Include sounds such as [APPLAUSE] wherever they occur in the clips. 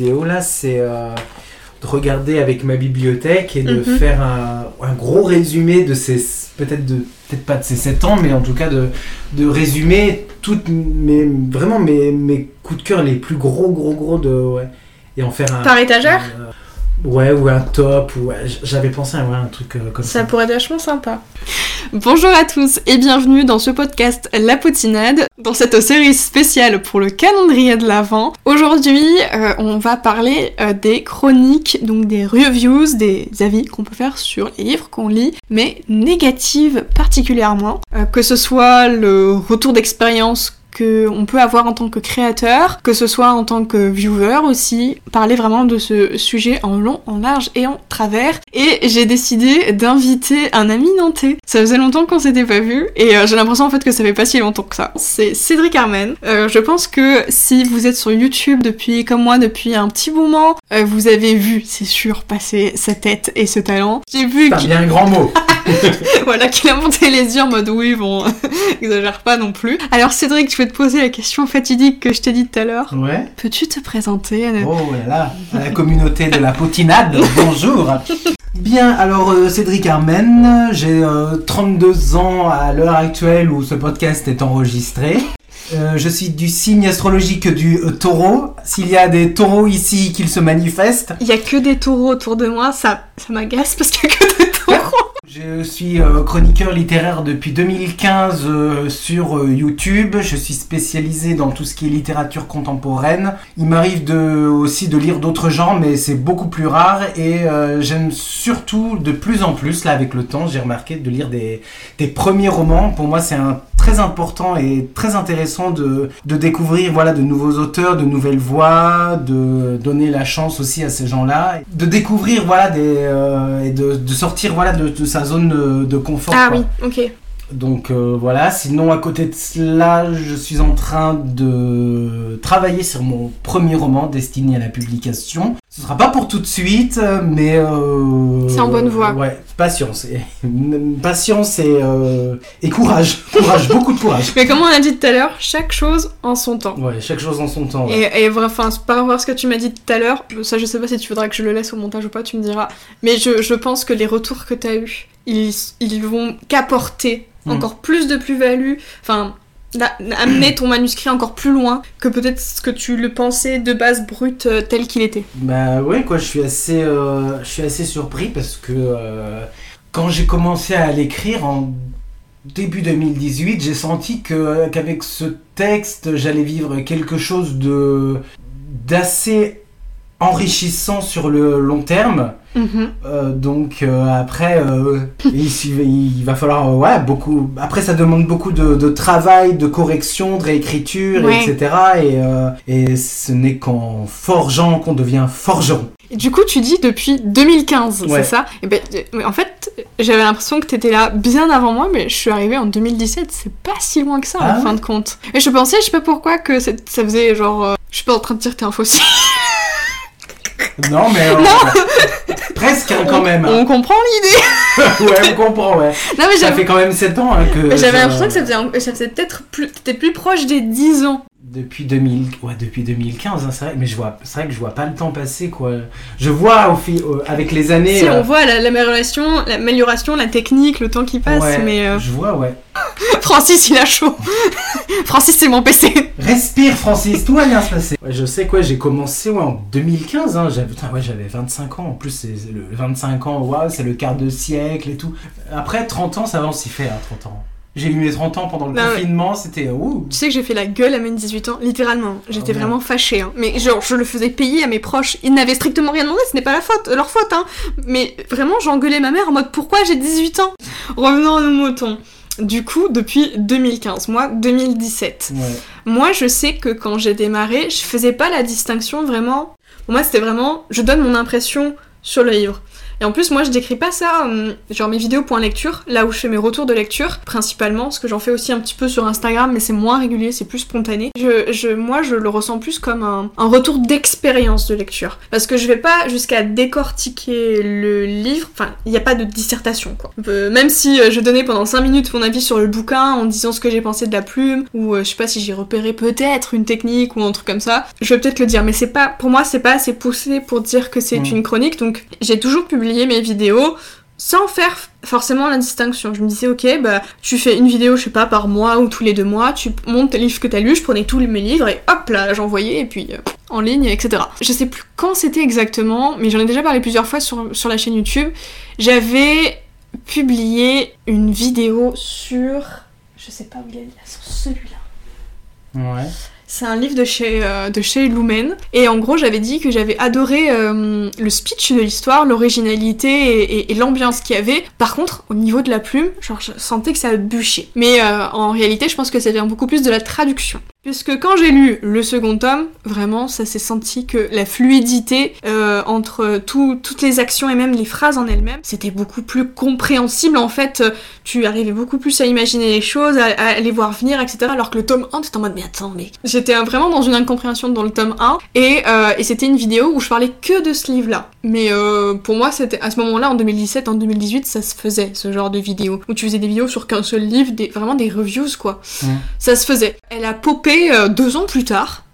vidéo là, c'est euh, de regarder avec ma bibliothèque et de Mhm. faire un, un gros résumé de ces. Peut-être de. Peut-être pas de ces 7 ans, mais en tout cas de, de résumer toutes mes. Vraiment mes, mes coups de cœur les plus gros, gros, gros de. Ouais. Et en faire un. Par étagère un, euh, Ouais, ou un top, ou ouais, j'avais pensé à ouais, un truc euh, comme ça. Ça pourrait être vachement sympa. Bonjour à tous et bienvenue dans ce podcast La Potinade, dans cette série spéciale pour le calendrier de l'Avent. Aujourd'hui, euh, on va parler euh, des chroniques, donc des reviews, des avis qu'on peut faire sur les livres qu'on lit, mais négatives particulièrement. Euh, que ce soit le retour d'expérience qu'on peut avoir en tant que créateur, que ce soit en tant que viewer aussi, parler vraiment de ce sujet en long, en large et en travers. Et j'ai décidé d'inviter un ami nantais. Ça faisait longtemps qu'on s'était pas vu et euh, j'ai l'impression en fait que ça fait pas si longtemps que ça. C'est Cédric Armen. Euh, je pense que si vous êtes sur YouTube depuis, comme moi, depuis un petit moment, euh, vous avez vu, c'est sûr, passer sa tête et ce talent. J'ai vu qu'il bien un grand mot. [LAUGHS] [LAUGHS] voilà, qu'il a monté les yeux en mode oui, bon, [LAUGHS] exagère pas non plus. Alors Cédric, je vais te poser la question fatidique que je t'ai dit tout à l'heure. Ouais. Peux-tu te présenter euh, Oh là là, à la communauté de la potinade, [LAUGHS] bonjour Bien, alors euh, Cédric Armen, j'ai euh, 32 ans à l'heure actuelle où ce podcast est enregistré. Euh, je suis du signe astrologique du euh, taureau. S'il y a des taureaux ici, qu'ils se manifestent. Il y a que des taureaux autour de moi, ça, ça m'agace parce qu'il y a que des taureaux. Je suis euh, chroniqueur littéraire depuis 2015 euh, sur YouTube. Je suis spécialisé dans tout ce qui est littérature contemporaine. Il m'arrive de, aussi de lire d'autres genres, mais c'est beaucoup plus rare. Et j'aime surtout de plus en plus, là avec le temps, j'ai remarqué de lire des, des premiers romans. Pour moi, c'est un très important et très intéressant de, de découvrir voilà de nouveaux auteurs, de nouvelles voix, de donner la chance aussi à ces gens-là, de découvrir voilà des euh, et de, de sortir voilà de, de sa zone de, de confort. Ah quoi. oui, ok. Donc euh, voilà, sinon à côté de cela, je suis en train de travailler sur mon premier roman destiné à la publication. Ce sera pas pour tout de suite, euh, mais euh, C'est en bonne voie. Ouais, patience, et, [LAUGHS] patience et, euh, et courage, courage, beaucoup de courage. [LAUGHS] Mais comme on a dit tout à l'heure, chaque chose en son temps. Ouais, chaque chose en son temps. ouais. Et, et enfin, par rapport à ce que tu m'as dit tout à l'heure, ça je sais pas si tu voudras que je le laisse au montage ou pas, tu me diras. Mais je, je pense que les retours que t'as eus, ils, ils vont qu'apporter Mm. encore plus de plus-value, enfin, amener ton manuscrit encore plus loin que peut-être ce que tu le pensais de base brut euh, tel qu'il était. Bah ouais quoi, je suis assez, euh, je suis assez surpris parce que euh, quand j'ai commencé à l'écrire en début 2018, j'ai senti que qu'avec ce texte, j'allais vivre quelque chose de d'assez enrichissant sur le long terme. Mhm. Euh, donc euh, après, euh, il, va falloir ouais beaucoup. Après, ça demande beaucoup de, de travail, de correction, de réécriture, Ouais. etc. Et, et ce n'est qu'en forgeant qu'on devient forgeron. Du coup, tu dis depuis 2015, Ouais. c'est ça? Et ben, en fait, j'avais l'impression que t'étais là bien avant moi, mais je suis arrivée en 2017. C'est pas si loin que ça, Ah en fin de compte. Et je pensais, je sais pas pourquoi, que ça faisait genre. je suis pas en train de dire que t'es un fossile. [LAUGHS] Non, mais euh, [LAUGHS] presque hein, quand même. On comprend l'idée. [LAUGHS] ouais, on comprend. Ouais. Non, mais Ça fait quand même 7 ans hein, que. J'avais l'impression que ça faisait, ça faisait peut-être plus, plus proche des 10 ans. Depuis 2000, ouais, depuis 2015, hein, c'est vrai. Mais je vois, c'est vrai que je vois pas le temps passer, quoi. Je vois au fil, euh, avec les années. Si euh, on voit la- l'amélioration, l'amélioration, la technique, le temps qui passe, ouais, mais euh, Je vois, ouais. [LAUGHS] Francis il a chaud. [LAUGHS] Francis c'est mon PC. Respire, Francis, tout va bien se passer. Ouais, je sais quoi, j'ai commencé ouais, en 2015. Hein, j'avais, putain, ouais, j'avais 25 ans. En plus, c'est c'est le 25 ans, waouh, c'est le quart de siècle et tout. Après, 30 ans, ça va, on s'y fait, hein, 30 ans. J'ai eu mes 30 ans pendant le Non, ouais. confinement, c'était ouh. Tu sais que j'ai fait la gueule à mes 18 ans, littéralement. J'étais Oh, merde. vraiment fâchée. hein. Mais genre, je le faisais payer à mes proches. Ils n'avaient strictement rien demandé, ce n'est pas la faute, leur faute. Hein. Mais vraiment, j'engueulais ma mère en mode pourquoi j'ai 18 ans? Revenons à nos moutons. Du coup, depuis 2015, moi 2017. Ouais. Moi, je sais que quand j'ai démarré, je faisais pas la distinction vraiment. Pour moi, c'était vraiment, je donne mon impression sur le livre. Et en plus, moi, je décris pas ça, hum, genre mes vidéos point lecture, là où je fais mes retours de lecture, principalement, parce que j'en fais aussi un petit peu sur Instagram, mais c'est moins régulier, c'est plus spontané. Je, je, moi, je le ressens plus comme un, un retour d'expérience de lecture. Parce que je vais pas jusqu'à décortiquer le livre, enfin, il n'y a pas de dissertation, quoi. Euh, même si euh, je donnais pendant 5 minutes mon avis sur le bouquin en disant ce que j'ai pensé de la plume, ou euh, je sais pas si j'ai repéré peut-être une technique ou un truc comme ça, je vais peut-être le dire, mais c'est pas, pour moi, c'est pas assez poussé pour dire que c'est Mm. une chronique, donc j'ai toujours publié mes vidéos sans faire forcément la distinction. Je me disais, ok, bah, tu fais une vidéo, je sais pas, par mois ou tous les deux mois, tu montes tes livres que t'as lus, je prenais tous mes livres et hop là, j'envoyais, et puis euh, en ligne, etc. Je sais plus quand c'était exactement, mais j'en ai déjà parlé plusieurs fois sur, sur la chaîne YouTube. J'avais publié une vidéo sur. Je sais pas où il est, sur celui-là. Ouais. C'est un livre de chez, euh, de chez Lumen. Et en gros, j'avais dit que j'avais adoré euh, le speech de l'histoire, l'originalité et, l'ambiance qu'il y avait. Par contre, au niveau de la plume, genre, je sentais que ça bûchait. Mais euh, en réalité, je pense que ça vient beaucoup plus de la traduction. Puisque quand j'ai lu le second tome, vraiment, ça s'est senti que la fluidité euh, entre tout- toutes les actions et même les phrases en elles-mêmes, c'était beaucoup plus compréhensible. En fait, euh, tu arrivais beaucoup plus à imaginer les choses, à, à les voir venir, etc. Alors que le tome 1, t'étais en mode, mais attends, mais... J'étais euh, vraiment dans une incompréhension dans le tome 1, et, euh, et c'était une vidéo où je parlais que de ce livre-là. Mais euh, pour moi, c'était à ce moment-là, en 2017, en 2018, ça se faisait, ce genre de vidéo. Où tu faisais des vidéos sur qu'un seul livre, des, vraiment des reviews, quoi. Mm. Ça se faisait. Elle a popé euh, deux ans plus tard.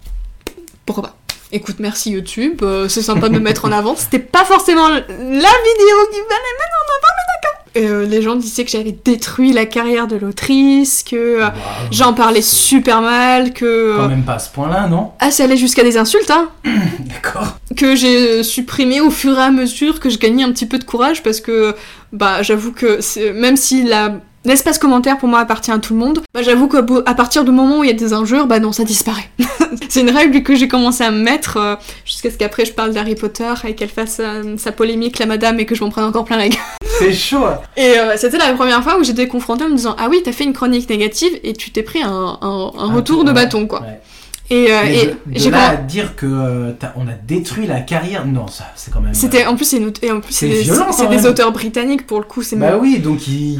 Pourquoi pas Écoute, merci YouTube, euh, c'est sympa de me mettre en avant. C'était pas forcément la vidéo qui fallait mettre en avant, mais d'accord. Euh, les gens disaient que j'avais détruit la carrière de l'autrice, que j'en parlais super mal, que... Quand même pas à ce point-là, non? Ah, ça allait jusqu'à des insultes, hein [CLEARS THROAT] D'accord. que j'ai supprimé au fur et à mesure que je gagnais un petit peu de courage parce que bah j'avoue que même si la l'espace commentaire pour moi appartient à tout le monde, bah j'avoue qu'à partir du moment où il y a des injures, bah non ça disparaît. [LAUGHS] c'est une règle que j'ai commencé à me mettre euh, jusqu'à ce qu'après je parle d'Harry Potter et qu'elle fasse euh, sa polémique la madame et que je m'en prenne encore plein la gueule. [LAUGHS] C'est chaud. Et euh, c'était la première fois où j'étais confrontée en me disant ah oui t'as fait une chronique négative et tu t'es pris un, un- retour tour, de bâton quoi. Ouais. Et, euh, et de, là à dire que euh, on a détruit la carrière, non, ça, c'est quand même. C'était en plus c'est et en plus C'est des, auteurs britanniques pour le coup c'est Bah oui, donc il.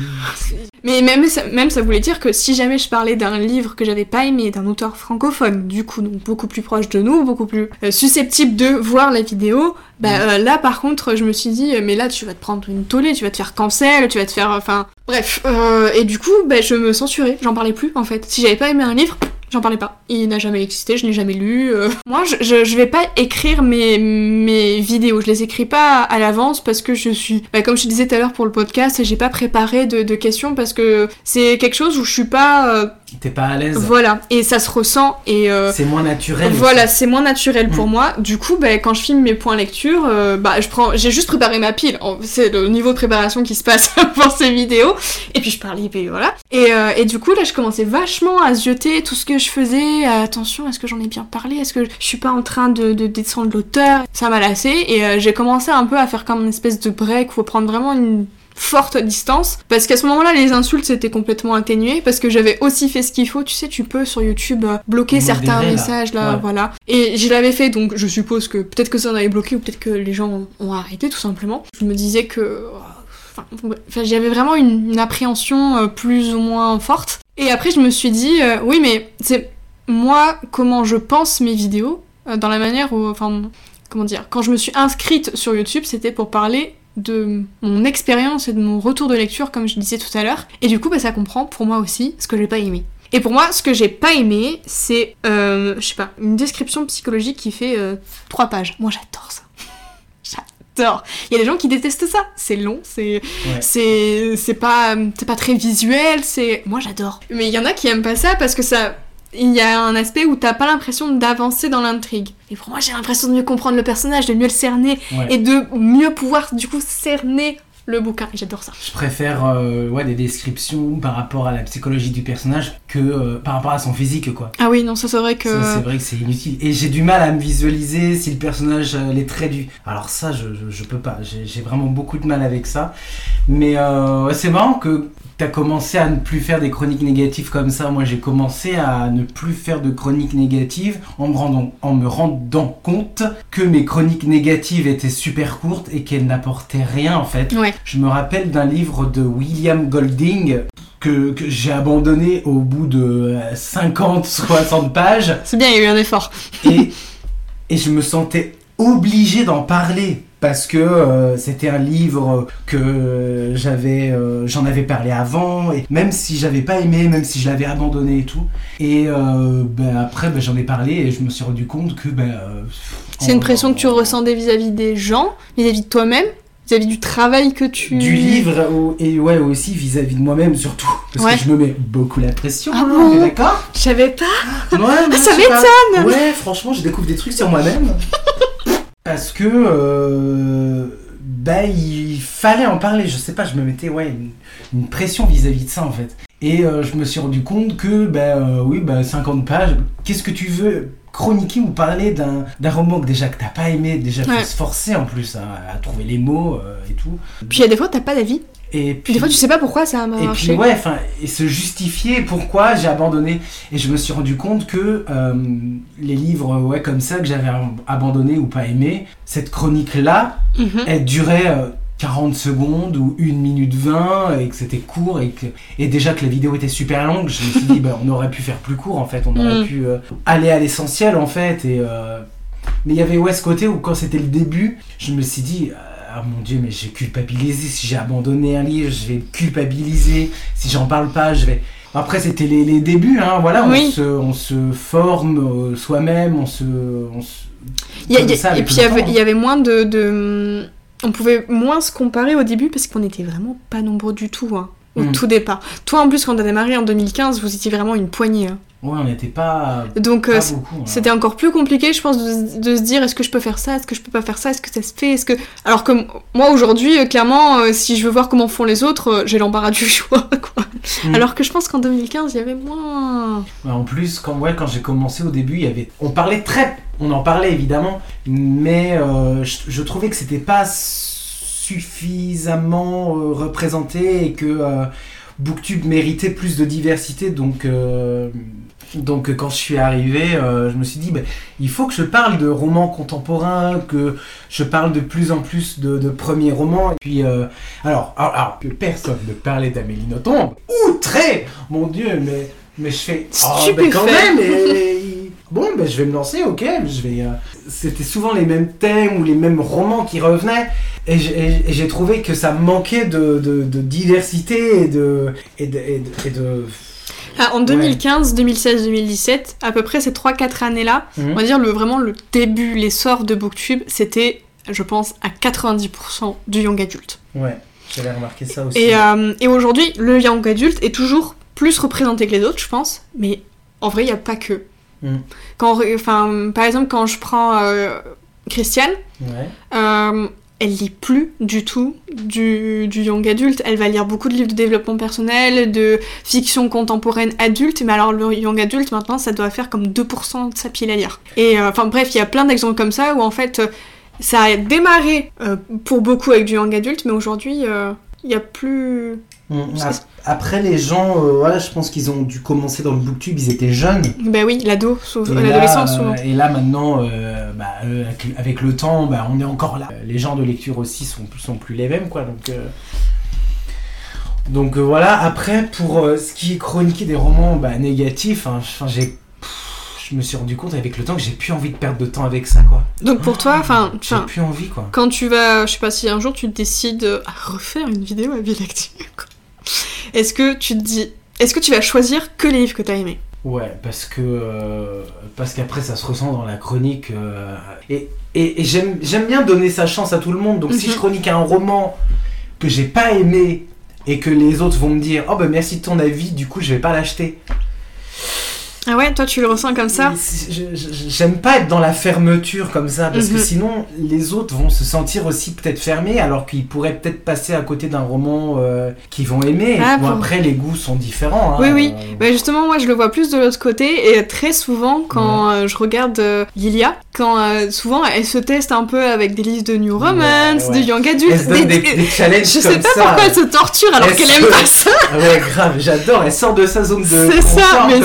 mais même ça, même ça voulait dire que si jamais je parlais d'un livre que j'avais pas aimé d'un auteur francophone du coup donc beaucoup plus proche de nous beaucoup plus euh, susceptible de voir la vidéo bah Mm. euh, là par contre je me suis dit euh, mais là tu vas te prendre une tollée tu vas te faire cancel tu vas te faire enfin bref euh, et du coup bah je me censurais j'en parlais plus en fait si j'avais pas aimé un livre J'en parlais pas. Il n'a jamais existé, je n'ai jamais lu. euh. [LAUGHS] Moi, je, je, je vais pas écrire mes, mes vidéos. Je les écris pas à l'avance parce que je suis. bah, comme je te disais tout à l'heure pour le podcast, j'ai pas préparé de, de questions parce que c'est quelque chose où je suis pas. euh, T'es pas à l'aise. voilà. Et ça se ressent. Et. euh, C'est moins naturel. voilà, c'est moins naturel pour Mm. moi. Du coup, bah, quand je filme mes points lecture, euh, bah, je prends, j'ai juste préparé ma pile. C'est le niveau de préparation qui se passe [LAUGHS] pour ces vidéos. Et puis je et puis voilà. Et, et du coup, là, je commençais vachement à zioter tout ce que je faisais. Attention, est-ce que j'en ai bien parlé? Est-ce que je suis pas en train de, de descendre l'auteur? Ça m'a lassé. Et euh, j'ai commencé un peu à faire comme une espèce de break. Faut prendre vraiment une forte distance parce qu'à ce moment-là les insultes c'était complètement atténué parce que j'avais aussi fait ce qu'il faut tu sais tu peux sur YouTube euh, bloquer certains là. messages là Ouais. voilà et je l'avais fait donc je suppose que peut-être que ça en avait bloqué ou peut-être que les gens ont- arrêté tout simplement je me disais que enfin, bref. Enfin, j'avais vraiment une, une appréhension euh, plus ou moins forte et après je me suis dit euh, oui mais c'est moi comment je pense mes vidéos euh, dans la manière où enfin comment dire quand je me suis inscrite sur YouTube c'était pour parler de mon expérience et de mon retour de lecture, comme je disais tout à l'heure. Et du coup, bah, ça comprend pour moi aussi ce que j'ai pas aimé. Et pour moi, ce que j'ai pas aimé, c'est, euh, je sais pas, une description psychologique qui fait trois pages. Moi, j'adore ça. J'adore. Il y a des gens qui détestent ça. C'est long, c'est, Ouais. c'est, c'est pas, c'est pas très visuel. C'est, moi, j'adore. Mais il y en a qui aiment pas ça parce que ça, il y a un aspect où t'as pas l'impression d'avancer dans l'intrigue. Et pour moi, j'ai l'impression de mieux comprendre le personnage, de mieux le cerner Ouais. et de mieux pouvoir du coup cerner le bouquin. Et j'adore ça. Je préfère euh, ouais, des descriptions par rapport à la psychologie du personnage que euh, par rapport à son physique, quoi. Ah oui, non, ça c'est vrai que. C'est vrai que c'est inutile. Et j'ai du mal à me visualiser si le personnage, euh, les traits du. Alors, ça, je, je, je peux pas. J'ai vraiment beaucoup de mal avec ça. Mais euh, ouais, c'est marrant que t'as commencé à ne plus faire des chroniques négatives comme ça. Moi, j'ai commencé à ne plus faire de chroniques négatives en me rendant, en me rendant compte que mes chroniques négatives étaient super courtes et qu'elles n'apportaient rien en fait. Ouais. Je me rappelle d'un livre de William Golding que, que j'ai abandonné au bout de 50-60 pages C'est bien, il y a eu un effort. et, et je me sentais obligé d'en parler parce que euh, c'était un livre que j'avais euh, j'en avais parlé avant et même si j'avais pas aimé même si je l'avais abandonné et tout. Et euh, ben, après ben, j'en ai parlé et je me suis rendu compte que ben, C'est une en- pression que tu ressentais vis-à-vis des gens, vis-à-vis de toi-même, vis-à-vis du travail que tu... du livre au- et ouais aussi vis-à-vis de moi-même surtout. Parce Ouais. que je me mets beaucoup la pression Ah hein, bon d'accord? Je savais pas. Ouais, moi, ça m'étonne. Ouais, franchement, je découvre des trucs sur moi-même. Parce que, euh, bah, il fallait en parler. Je sais pas, je me mettais, ouais, une, une pression vis-à-vis de ça, en fait. Et euh, je me suis rendu compte que, bah, euh, oui, bah, 50 pages, qu'est-ce que tu veux chroniquer ou parler d'un roman que déjà que t'as pas aimé, déjà faut Ouais. se forcer en plus hein, à trouver les mots euh, et tout. Puis il y a des fois, t'as pas d'avis. Et Puis des fois, tu sais pas pourquoi ça a et marché. puis ouais, enfin, et se justifier pourquoi j'ai abandonné. Et je me suis rendu compte que euh, les livres ouais comme ça que j'avais ab- abandonné ou pas aimé, cette chronique là, Mhm. elle durait euh, 40 secondes ou 1 minute 20 et que c'était court et que et déjà que la vidéo était super longue, je me suis dit [LAUGHS] bah, on aurait pu faire plus court en fait, on aurait Mm. pu euh, aller à l'essentiel en fait et euh, mais il y avait ouais ce côté où quand c'était le début, je me suis dit ah mon dieu mais j'ai culpabilisé si j'ai abandonné un livre, je vais culpabiliser si j'en parle pas, je vais après c'était les, les débuts hein, voilà, Oui. on se on se forme euh, soi-même, on se, on se Il y a- comme il y a- ça et puis le il y avait- moins de, de- On pouvait moins se comparer au début parce qu'on était vraiment pas nombreux du tout, hein, au Mm. tout départ. Toi, en plus, quand t'as démarré en 2015, vous étiez vraiment une poignée. hein. Ouais, on n'était pas, Donc, euh, beaucoup. hein. c'était encore plus compliqué, je pense, de, se- de se dire est-ce que je peux faire ça, est-ce que je peux pas faire ça, est-ce que ça se fait, est-ce que. Alors que moi, aujourd'hui, euh, clairement, euh, si je veux voir comment font les autres, j'ai l'embarras du [LAUGHS] choix, quoi. Mm. Alors que je pense qu'en 2015, il y avait moins. Ouais, En plus, quand, ouais, quand j'ai commencé au début, il y avait, on parlait très, on en parlait évidemment, mais je, je trouvais que c'était pas suffisamment représenté et que BookTube méritait plus de diversité. Donc, euh, donc euh, quand je suis arrivé, euh, je me suis dit, bah, il faut que je parle de romans contemporains, que je parle de plus en plus de, de premiers romans. Et puis, euh, alors, alors, alors, que personne ne parlait d'Amélie Nothomb, outré, mon Dieu, mais mais je fais oh, ben quand même et- bon ben je vais me lancer ok je vais euh, c'était souvent les mêmes thèmes ou les mêmes romans qui revenaient. Et j'ai- trouvé que ça manquait de, de, de diversité et de et de, et en 2015, 2016, 2017, à peu près ces 3-4 années-là, Mhm. on va dire le, vraiment le début, l'essor de Booktube, c'était, je pense, à 90% du young adulte. ouais j'avais remarqué ça aussi Et, euh, et aujourd'hui, le young adulte est toujours plus représenté que les autres, je pense, mais en vrai, il n'y a pas que. Mm. Quand, enfin, par exemple, quand je prends euh, Christiane, ouais euh, elle lit plus du tout du, du young adulte. Elle va lire beaucoup de livres de développement personnel, de fiction contemporaine adulte, mais alors le young adulte maintenant ça doit faire comme 2% de sa pile à lire. Et euh, enfin bref, il y a plein d'exemples comme ça où en fait euh, ça a démarré euh, pour beaucoup avec du young adulte, mais aujourd'hui il y a plus. Mm. Ap- Après, les gens, euh, ouais, je pense qu'ils ont dû commencer dans le booktube, ils étaient jeunes. Ben oui, l'ado, souvent. euh, Et là, maintenant, euh, bah, euh, avec, le temps, bah, on est encore là. Les genres de lecture aussi sont, sont plus les mêmes, quoi. Donc, donc voilà. Après, pour ce qui est chroniquer des romans bah, négatifs, hein, enfin, j'ai, je me suis rendu compte avec le temps que j'ai plus envie de perdre de temps avec ça, quoi. Donc pour toi, enfin, J'ai plus envie, quoi. quand tu vas, je sais pas si un jour tu décides à refaire une vidéo à Bilactu, est-ce que tu te dis, est-ce que tu vas choisir que les livres que t'as aimés? Ouais, parce que euh, parce qu'après ça se ressent dans la chronique euh, et, et, et j'aime j'aime bien donner sa chance à tout le monde. Donc si Mhm. je chronique un roman que j'ai pas aimé et que les autres vont me dire oh ben merci de ton avis, du coup je vais pas l'acheter. Ah ouais, toi tu le ressens comme ça J'aime pas être dans la fermeture comme ça, parce Mhm. que sinon les autres vont se sentir aussi peut-être fermés, alors qu'ils pourraient peut-être passer à côté d'un roman euh, qu'ils vont aimer. Ah, bon, après, les goûts sont différents. hein, Oui, oui. euh, Bah justement, moi je le vois plus de l'autre côté et très souvent quand euh, je regarde euh, Lilia, quand souvent elle se teste un peu avec des listes de New Romance, Ouais, ouais. de Young Adult, des, des challenges Je comme sais pas ça. pourquoi elle se torture alors Elle qu'elle aime pas ça. [LAUGHS] Ouais, grave, j'adore. Elle sort de sa zone de C'est ça, mais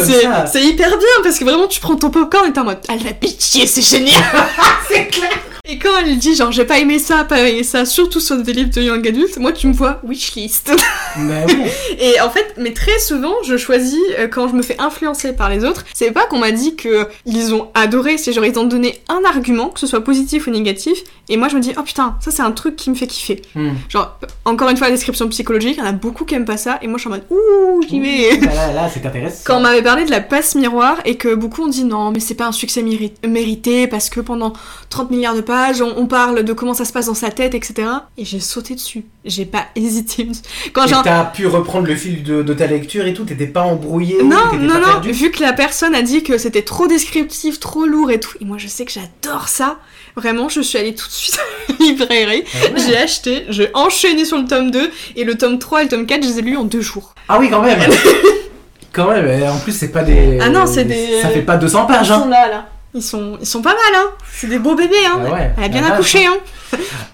c'est hyper bien parce que vraiment tu prends ton popcorn et t'es en mode Ah la pitié, c'est génial [LAUGHS] C'est clair. Et quand elle dit genre j'ai pas aimé ça, pas aimé ça, surtout sur des livres de Young Adult, moi tu me vois wishlist. [LAUGHS] Oui. [LAUGHS] Et en fait, mais très souvent, je choisis euh, quand je me fais influencer par les autres. C'est pas qu'on m'a dit que ils ont adoré, c'est genre ils ont donné un argument, que ce soit positif ou négatif, et moi je me dis oh putain, ça c'est un truc qui me fait kiffer. Hmm. Genre encore une fois la description psychologique, il y en a beaucoup qui aiment pas ça, et moi je suis en mode ouh j'y vais. Là, là, [LAUGHS] là, c'est intéressant. Quand on m'avait parlé de la passe miroir et que beaucoup ont dit non mais c'est pas un succès méri- mérité parce que pendant 30 milliards de on, on parle de comment ça se passe dans sa tête etc. Et j'ai sauté dessus, j'ai pas [LAUGHS] hésité. Quand Et t'as pu reprendre le fil de, de ta lecture et tout, t'étais pas embrouillé, Non, non, pas non, vu que la personne a dit que c'était trop descriptif, trop lourd et tout, et moi je sais que j'adore ça, vraiment je suis allée tout de suite [LAUGHS] à la librairie, Ah ouais. j'ai acheté, j'ai enchaîné sur le tome 2, et le tome 3 et le tome 4 je les ai lus en deux jours. Ah oui, quand même. [LAUGHS] quand même. En plus, c'est pas des. Ah non, c'est des- Ça fait pas 200 Ils pages. sont Hein. là, là. Ils sont, ils sont pas mal, hein. C'est des beaux bébés, hein. Ah ouais. Elle a bien accouché, hein.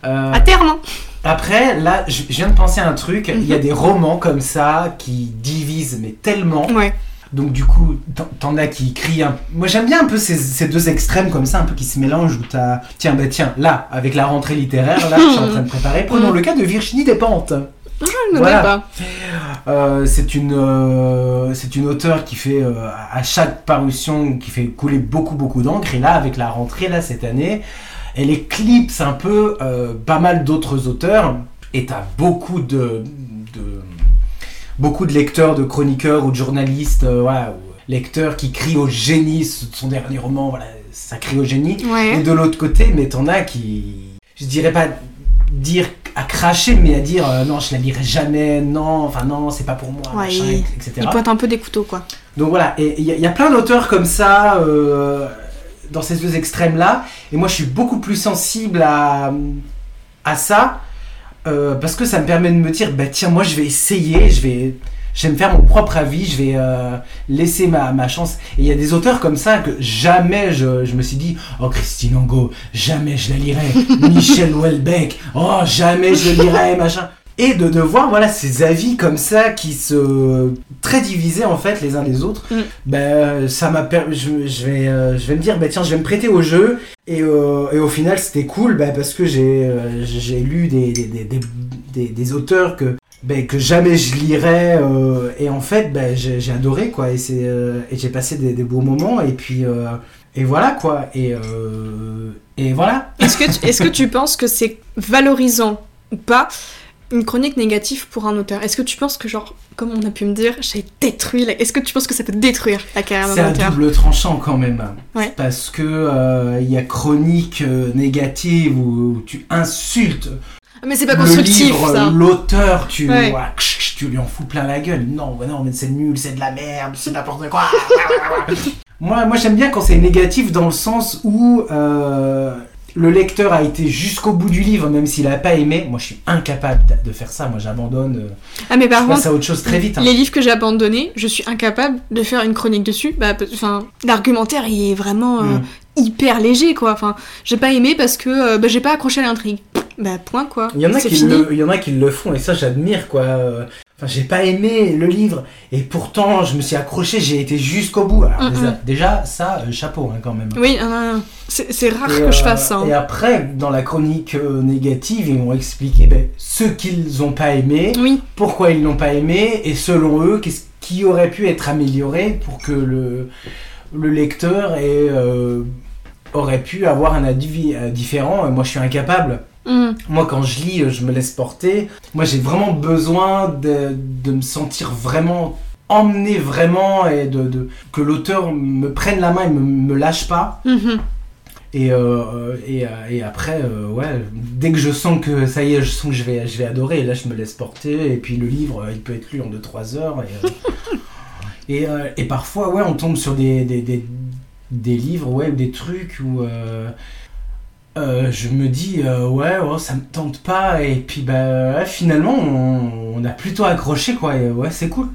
Euh, À terme, hein. Après, là, je viens de penser à un truc. Il y a Mhm. des romans comme ça qui divisent, mais tellement. Ouais. Donc, du coup, t'en- as qui crient. un- Moi, j'aime bien un peu ces, ces deux extrêmes comme ça, un peu qui se mélangent. Où t'as. Tiens, bah tiens, là, avec la rentrée littéraire, là, je suis en [LAUGHS] train de préparer. Prenons Mhm. le cas de Virginie Despentes. Je ne Voilà. pas. Euh, c'est une euh, c'est une auteure qui fait euh, à chaque parution qui fait couler beaucoup beaucoup d'encre et là avec la rentrée là cette année elle éclipse un peu pas mal d'autres auteurs et t'as beaucoup de, de beaucoup de lecteurs de chroniqueurs ou de journalistes voilà ou lecteurs qui crient au génie de son dernier roman voilà ça crie au génie et de l'autre côté, mais t'en as qui, je dirais pas dire à cracher, mais à dire euh, non, je la lirai jamais, non, enfin non, c'est pas pour moi, Ouais, machin, il- etc. Ils pointent un peu des couteaux, quoi. Donc voilà, et il y, a- il y a plein d'auteurs comme ça euh, dans ces deux extrêmes-là, et moi je suis beaucoup plus sensible à, à ça euh, parce que ça me permet de me dire, bah tiens, moi je vais essayer, je vais, je vais me faire mon propre avis, je vais euh, laisser ma, ma chance. Et il y a des auteurs comme ça que jamais je, je me suis dit, oh Christine Angot, jamais je la lirai, [LAUGHS] Michel Houellebecq, oh jamais je lirai, machin. Et de, de voir voilà ces avis comme ça qui se très divisés en fait les uns les autres, Mm. ben ça m'a per- je, je vais euh, je vais me dire bah tiens je vais me prêter au jeu et, euh, et au final c'était cool bah, parce que j'ai euh, j'ai lu des, des, des, des, des- des auteurs que ben, que jamais je lirais euh, et en fait ben, j'ai adoré quoi et c'est euh, et j'ai passé des, des beaux moments et puis euh, et voilà quoi et et voilà [LAUGHS] Est-ce que, tu- est-ce que tu penses que c'est valorisant ou pas une chronique négative pour un auteur? Est-ce que tu penses que, genre, comme on a pu me dire, j'ai détruit la... Est-ce que tu penses que ça peut détruire la carrière C'est auteur? double tranchant quand même. Ouais. Parce que il y a chronique négative où tu insultes Mais c'est pas constructif, l'auteur, tu, Ouais. tu lui en fous plein la gueule. Non, mais non, mais c'est nul, c'est de la merde, c'est n'importe quoi. [LAUGHS] moi, moi j'aime bien quand c'est négatif dans le sens où euh, le lecteur a été jusqu'au bout du livre, même s'il a pas aimé. Moi, je suis incapable de- faire ça. Moi, j'abandonne. euh, Ah, mais Je par contre, passe à autre chose très vite. hein. les livres que j'ai abandonnés, je suis incapable de faire une chronique dessus. Bah, enfin, l'argumentaire, il est vraiment euh, Mm. hyper léger, quoi. Enfin, j'ai pas aimé parce que bah, j'ai pas accroché à l'intrigue. Bah, point, quoi. Il y en a qui fini. le, il y en a qui le font et ça j'admire quoi. Enfin, j'ai pas aimé le livre et pourtant je me suis accroché, j'ai été jusqu'au bout. Alors, Mm, déjà, mm. déjà, ça, euh, chapeau hein, quand même. Oui. C'est rare Et, que je euh, fasse ça. hein. Et après, dans la chronique euh, négative, ils vont expliquer ben, ce qu'ils ont pas aimé, Oui, pourquoi ils l'ont pas aimé, et selon eux, qu'est-ce qui aurait pu être amélioré pour que le, le lecteur ait, aurait pu avoir un avis différent. Moi, je suis incapable. Mm. Moi, quand je lis, euh, je me laisse porter. Moi, j'ai vraiment besoin de, de me sentir vraiment emmené vraiment et de, de- que l'auteur me prenne la main et me, me lâche pas. Mhm. Et, euh, et, euh, et après, euh, ouais, dès que je sens que ça y est, je sens que je vais, je vais adorer, et là je me laisse porter, et puis le livre, il peut être lu en 2-3 heures, et, [LAUGHS] Et, euh, et parfois, ouais, on tombe sur des, des, des, des livres, ouais, ou des trucs où euh, je me dis, euh, ouais, ouais, ça me tente pas. Et puis, bah, ouais, finalement, on, on a plutôt accroché, quoi. Et, ouais, c'est cool.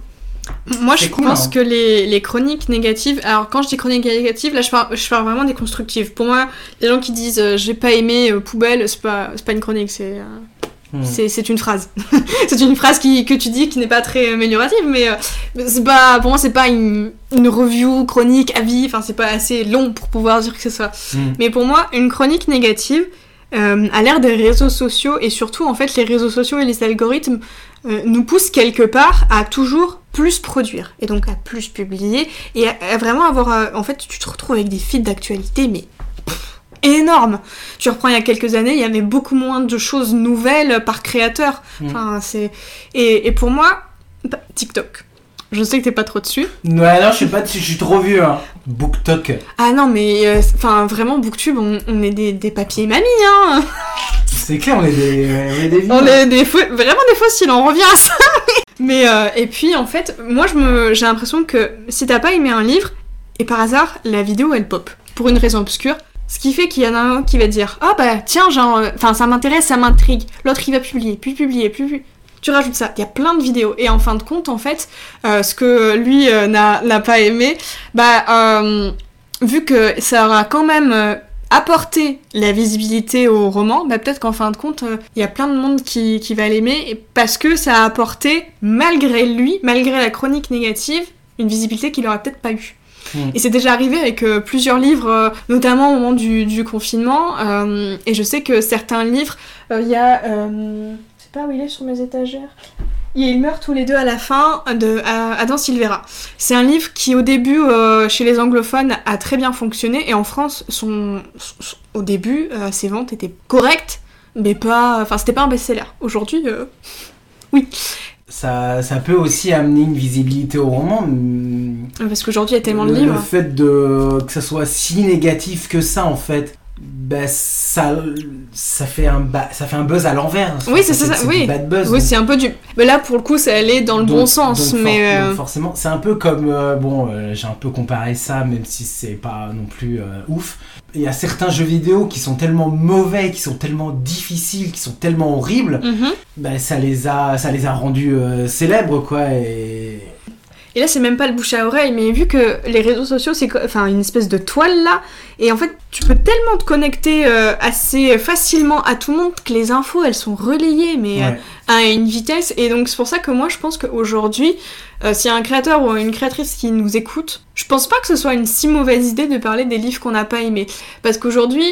Moi, je cool, pense hein. que les, les chroniques négatives. Alors, quand je dis chroniques négatives, là, je parle, je parle vraiment des constructives. Pour moi, les gens qui disent euh, j'ai pas aimé poubelle, c'est pas, c'est pas une chronique, c'est. Euh, Hmm. C'est une phrase. [LAUGHS] c'est une phrase qui, que tu dis qui n'est pas très améliorative, mais euh, pas, pour moi, c'est pas une, une review chronique, avis, enfin, c'est pas assez long pour pouvoir dire que c'est ça. Hmm. Mais pour moi, une chronique négative, euh, à l'ère des réseaux sociaux, et surtout, en fait, les réseaux sociaux et les algorithmes euh, nous poussent quelque part à toujours plus produire, et donc à plus publier, et à, à vraiment avoir. euh, en fait, tu te retrouves avec des feeds d'actualité, mais pff, énormes. Tu reprends il y a quelques années, il y avait beaucoup moins de choses nouvelles par créateur. Mm. Enfin, c'est. Et, et pour moi, bah, TikTok. Je sais que t'es pas trop dessus. Ouais, non, je sais pas, je suis trop vieux, hein. BookTok. Ah non, mais euh, enfin vraiment, Booktube, on, on est des, des papiers mamies, hein. C'est clair, on est des, on est des vieux. On est des faux- vraiment des fossiles, on revient à ça. [LAUGHS] Mais euh, et puis en fait, moi je me j'ai l'impression que si t'as pas aimé un livre et par hasard la vidéo elle pop pour une raison obscure, ce qui fait qu'il y en a un qui va dire ah bah tiens genre euh, enfin ça m'intéresse, ça m'intrigue. L'autre il va publier, puis publier, puis puis tu rajoutes ça. Il y a plein de vidéos et en fin de compte en fait euh, ce que lui euh, n'a pas aimé, bah vu que ça aura quand même apporté la visibilité au roman, bah peut-être qu'en fin de compte, il y a plein de monde qui, qui va l'aimer, parce que ça a apporté, malgré lui, malgré la chronique négative, une visibilité qu'il aurait peut-être pas eu. Mm. Et c'est déjà arrivé avec euh, plusieurs livres, euh, notamment au moment du, confinement, euh, et je sais que certains livres, il y a... je sais pas où il est sur mes étagères. Ils meurent tous les deux à la fin de Adam Silvera. C'est un livre qui au début chez les anglophones a très bien fonctionné et en France son, au début ses ventes étaient correctes mais pas enfin c'était pas un best-seller. Aujourd'hui euh, Ça, ça peut aussi amener une visibilité au roman. parce qu'aujourd'hui il y a tellement de le, livres. Le fait de, que ça soit si négatif que ça, en fait, bah, ça, ça, fait un ça fait un buzz à l'envers. Oui, c'est ça, oui. bad buzz. Oui, donc- c'est un peu du mais là pour le coup ça allait dans le bon sens donc for- mais donc euh, forcément, c'est un peu comme. euh, bon, euh, j'ai un peu comparé ça, même si c'est pas non plus ouf. Il y a certains jeux vidéo qui sont tellement mauvais, qui sont tellement difficiles, qui sont tellement horribles, mhm. bah, ça, les a, ça les a rendus célèbres, quoi. Et. Et là, c'est même pas le bouche à oreille, mais vu que les réseaux sociaux, c'est enfin une espèce de toile là, et en fait, tu peux tellement te connecter euh, assez facilement à tout le monde que les infos, elles sont relayées, mais euh, à une vitesse. Et donc, c'est pour ça que moi, je pense qu'aujourd'hui, euh, s'il y a un créateur ou une créatrice qui nous écoute, je pense pas que ce soit une si mauvaise idée de parler des livres qu'on n'a pas aimés. Parce qu'aujourd'hui,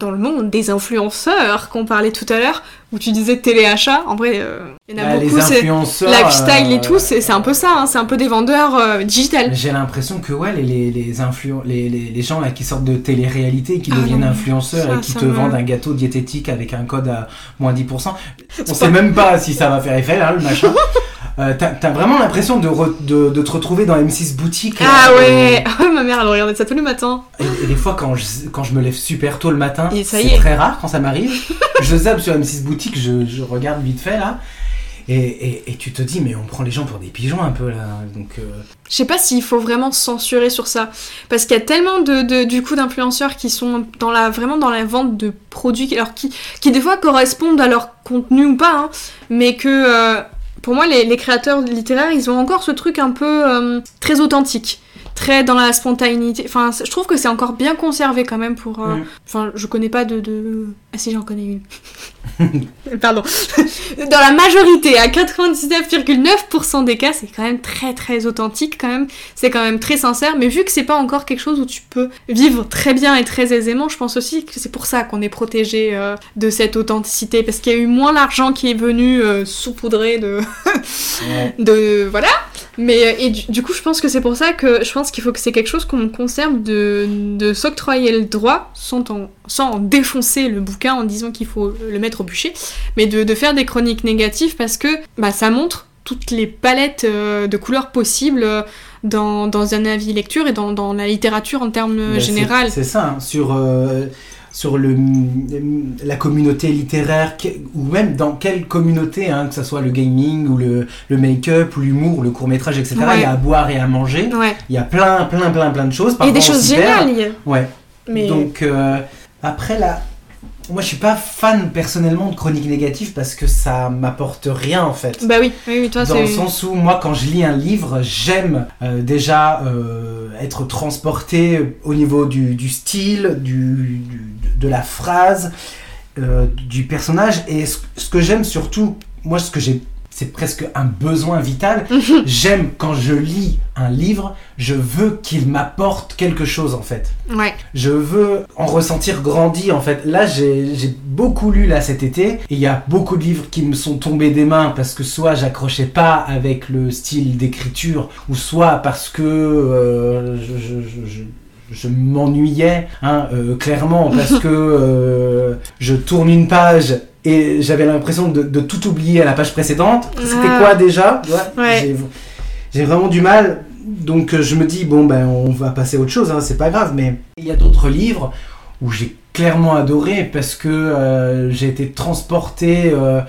dans le monde des influenceurs qu'on parlait tout à l'heure, où tu disais téléachat, en vrai, euh, il y en a Bah, beaucoup, les c'est influenceurs. lifestyle et euh, tout, c'est c'est un peu ça, hein, c'est un peu des vendeurs euh, digital. J'ai l'impression que ouais, les, les, les, influ- les, les, les gens là, qui sortent de télé-réalité et qui Ah deviennent non, influenceurs ça, et qui te me- vendent un gâteau diététique avec un code à moins 10%, on sait même pas si ça va faire effet là, le machin. [LAUGHS] Euh, T'as vraiment l'impression de, de, de te retrouver dans M6 boutique. Ah euh, ouais, [LAUGHS] Ah ouais, ma mère elle regardait ça tous les matins. Et, et des fois, quand je, quand je me lève super tôt le matin, c'est est. très rare quand ça m'arrive. [LAUGHS] je zappe sur M6 boutique, je, je regarde vite fait là. Et, et, et tu te dis, mais on prend les gens pour des pigeons un peu là. Donc, euh, Je sais pas s'il faut vraiment censurer sur ça, parce qu'il y a tellement de, de- du coup d'influenceurs qui sont dans la vraiment dans la vente de produits, alors qui qui des fois correspondent à leur contenu ou pas, hein, mais que euh, pour moi les, les créateurs littéraires ils ont encore ce truc un peu euh, très authentique. Très dans la spontanéité. Enfin, je trouve que c'est encore bien conservé quand même pour. euh. Enfin, je connais pas de, de. Ah si, j'en connais une. [LAUGHS] [LAUGHS] Pardon. [LAUGHS] dans la majorité, à 99,9% des cas, c'est quand même très très authentique quand même. C'est quand même très sincère, mais vu que c'est pas encore quelque chose où tu peux vivre très bien et très aisément, je pense aussi que c'est pour ça qu'on est protégé euh, de cette authenticité, parce qu'il y a eu moins l'argent qui est venu euh, saupoudrer de, ouais. [LAUGHS] de voilà. Mais euh, et du, du coup, je pense que c'est pour ça que je pense qu'il faut que c'est quelque chose qu'on conserve de, de s'octroyer le droit sans en, sans en défoncer le bouquin en disant qu'il faut le mettre au bûcher, mais de, de faire des chroniques négatives parce que bah, ça montre toutes les palettes euh, de couleurs possibles euh, dans, dans un avis lecture et dans, dans la littérature en termes Ben, c'est- général. C'est ça, hein. sur, euh, sur le, la communauté littéraire, ou même dans quelle communauté, hein, que ce soit le gaming ou le, le make-up, ou l'humour, le court-métrage, etc. Ouais. Il y a à boire et à manger. Ouais. Il y a plein, plein, plein, plein de choses. Et des choses géniales. Ouais. Mais Donc euh, après là, moi je suis pas fan personnellement de chroniques négatives parce que ça m'apporte rien en fait. bah oui, oui, oui, toi Dans le sens où moi quand je lis un livre, j'aime euh, déjà euh, être transporté au niveau du, du style, du, du- de la phrase, euh, du personnage et ce, ce que j'aime surtout, moi ce que j'ai c'est presque un besoin vital. [LAUGHS] J'aime quand je lis un livre, je veux qu'il m'apporte quelque chose en fait. Ouais. Je veux en ressentir grandi en fait. Là, j'ai beaucoup lu là cet été et il y a beaucoup de livres qui me sont tombés des mains parce que soit j'accrochais pas avec le style d'écriture ou soit parce que euh, je, je- je- je- m'ennuyais hein, euh, clairement parce que euh, je tourne une page et j'avais l'impression de, de tout oublier à la page précédente. C'était Ah. quoi déjà? Ouais, Ouais. j'ai- J'ai vraiment du mal. Donc euh, je me dis, bon ben on va passer à autre chose, hein, c'est pas grave. Mais il y a d'autres livres où j'ai clairement adoré parce que euh, j'ai été transporté euh,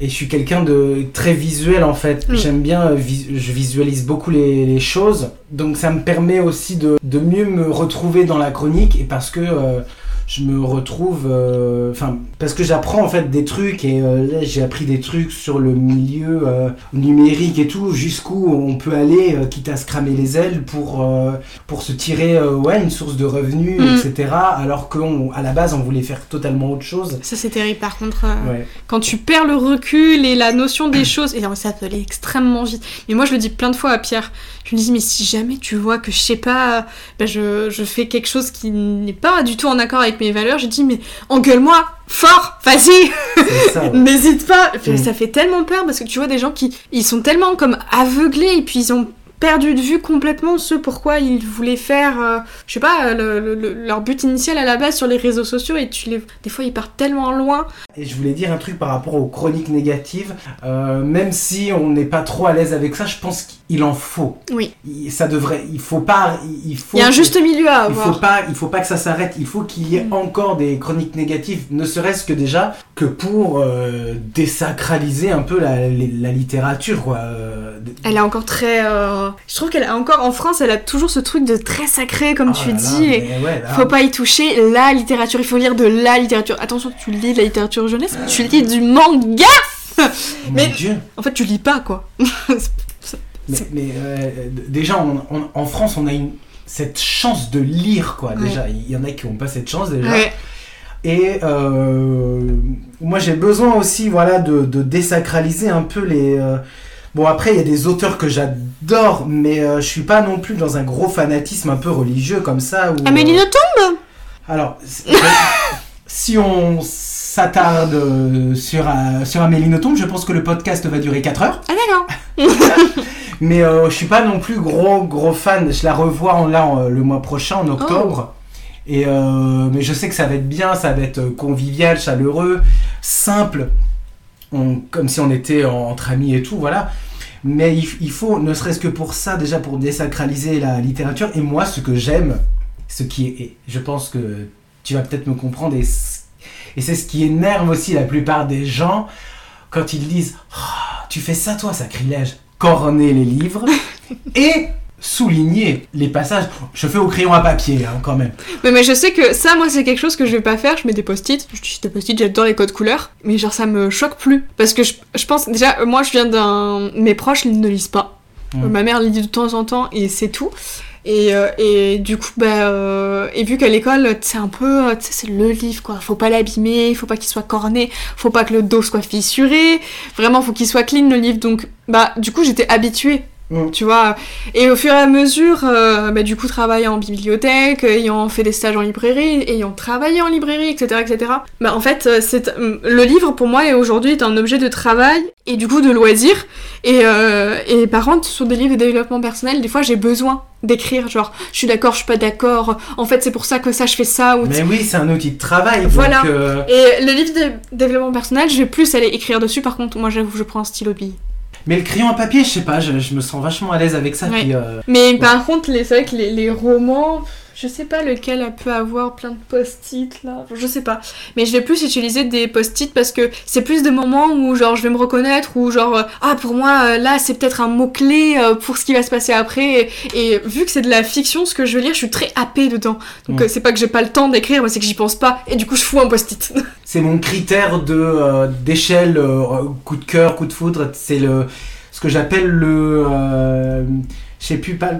et je suis quelqu'un de très visuel en fait. Mm. J'aime bien, euh, vis- je visualise beaucoup les, les choses. Donc ça me permet aussi de, de mieux me retrouver dans la chronique et parce que je me retrouve, euh, enfin parce que j'apprends en fait des trucs et euh, là j'ai appris des trucs sur le milieu euh, numérique et tout, jusqu'où on peut aller, euh, quitte à se cramer les ailes pour pour se tirer ouais une source de revenus, Mm. etc. Alors qu'à la base on voulait faire totalement autre chose. Ça c'est terrible par contre. Ouais. Quand tu perds le recul et la notion des choses, et non, ça peut aller extrêmement vite. Mais moi je le dis plein de fois à Pierre. Je lui dis mais si jamais tu vois que je sais pas, ben, je, je fais quelque chose qui n'est pas du tout en accord avec mes valeurs, je dis mais engueule-moi fort, vas-y, [LAUGHS] n'hésite pas. Mm. Ça fait tellement peur parce que tu vois des gens qui ils sont tellement comme aveuglés et puis ils ont perdu de vue complètement ce pourquoi ils voulaient faire, euh, je sais pas, le- le- leur but initial à la base sur les réseaux sociaux et tu les, des fois ils partent tellement loin. Et je voulais dire un truc par rapport aux chroniques négatives. Euh, même si on n'est pas trop à l'aise avec ça, je pense qu'il en faut. Oui. Il- Ça devrait. Il faut pas. Il il faut. Il y a un juste milieu à Il faut avoir. pas, il faut pas que ça s'arrête. Il faut qu'il y ait Mm. encore des chroniques négatives, ne serait-ce que déjà que pour euh, désacraliser un peu la, la littérature, quoi. Euh, Elle est encore très. euh, Je trouve qu'elle a encore en France, elle a toujours ce truc de très sacré, comme oh tu là là, dis. et mais ouais, là, Faut pas y toucher la littérature, il faut lire de la littérature. Attention, tu lis de la littérature jeunesse, tu lis du manga mon mais- Dieu. En fait, tu lis pas quoi. [LAUGHS] Mais, mais, euh, déjà, on- on- en France, on a une, cette chance de lire, quoi. Ouais. Déjà, il y en a qui ont pas cette chance déjà. Ouais. Et euh, moi, j'ai besoin aussi, voilà, de, de désacraliser un peu les. euh, Bon, après, il y a des auteurs que j'adore, mais je suis pas non plus dans un gros fanatisme un peu religieux comme ça. Où, Amélie Nothomb? Alors, [LAUGHS] si on s'attarde euh, sur, euh, sur Amélie Nothomb, je pense que le podcast va durer 4 heures. Ah d'accord. [LAUGHS] Mais euh, je suis pas non plus gros gros fan. Je la revois en, là en- le mois prochain, en octobre. Et euh, mais je sais que ça va être bien, ça va être euh, convivial, chaleureux, simple, On- comme si on était en- entre amis et tout, voilà. Mais il, il faut, ne serait-ce que pour ça, déjà pour désacraliser la littérature. Et moi, ce que j'aime, ce qui est, je pense que tu vas peut-être me comprendre, et, et c'est ce qui énerve aussi la plupart des gens quand ils disent Ah, Tu fais ça, toi, sacrilège Corner les livres [LAUGHS] et souligner les passages. Je fais au crayon à papier, hein, quand même. Mais, mais je sais que ça, moi, c'est quelque chose que je vais pas faire. Je mets des post-it. Je dis des post-it, j'adore les codes couleurs. Mais genre, ça me choque plus. Parce que je, je pense, déjà, moi, je viens d'un. Mes proches ils ne lisent pas. Mm. Euh, ma mère lit de temps en temps et c'est tout. Et, euh, et du coup, bah, euh, et vu qu'à l'école, c'est un peu, euh, c'est le livre quoi. Faut pas l'abîmer, faut pas qu'il soit corné, faut pas que le dos soit fissuré. Vraiment, faut qu'il soit clean le livre. Donc, bah, du coup, j'étais habituée Mm. tu vois. Et au fur et à mesure, euh, bah, du coup, travaillant en bibliothèque, ayant fait des stages en librairie, ayant travaillé en librairie, etc., etc. Bah, en fait, euh, c'est euh, le livre pour moi aujourd'hui est un objet de travail et du coup de loisir. Et, euh, et par contre, sur des livres de développement personnel, des fois, j'ai besoin d'écrire, genre, je suis d'accord, je suis pas d'accord. En fait, c'est pour ça que ça, je fais ça. Ou Mais oui, c'est un outil de travail. Voilà. Donc, euh, et le livre de développement personnel, je vais plus aller écrire dessus. Par contre, moi, j'avoue, je prends un stylo bille. Mais le crayon à papier, je sais pas, je, je me sens vachement à l'aise avec ça. Ouais. Puis, euh, Mais par contre, les- c'est vrai que les, les romans, Je sais pas lequel peut avoir plein de post-it là, je sais pas. Mais je vais plus utiliser des post-it parce que c'est plus des moments où genre je vais me reconnaître ou genre euh, ah pour moi euh, là c'est peut-être un mot clé euh, pour ce qui va se passer après et, vu que c'est de la fiction ce que je veux lire je suis très happée dedans. Donc Ouais. c'est pas que j'ai pas le temps d'écrire mais c'est que j'y pense pas et du coup je fous un post-it. [LAUGHS] C'est mon critère de euh, d'échelle euh, coup de cœur, coup de foudre. C'est le ce que j'appelle le euh, je sais plus pas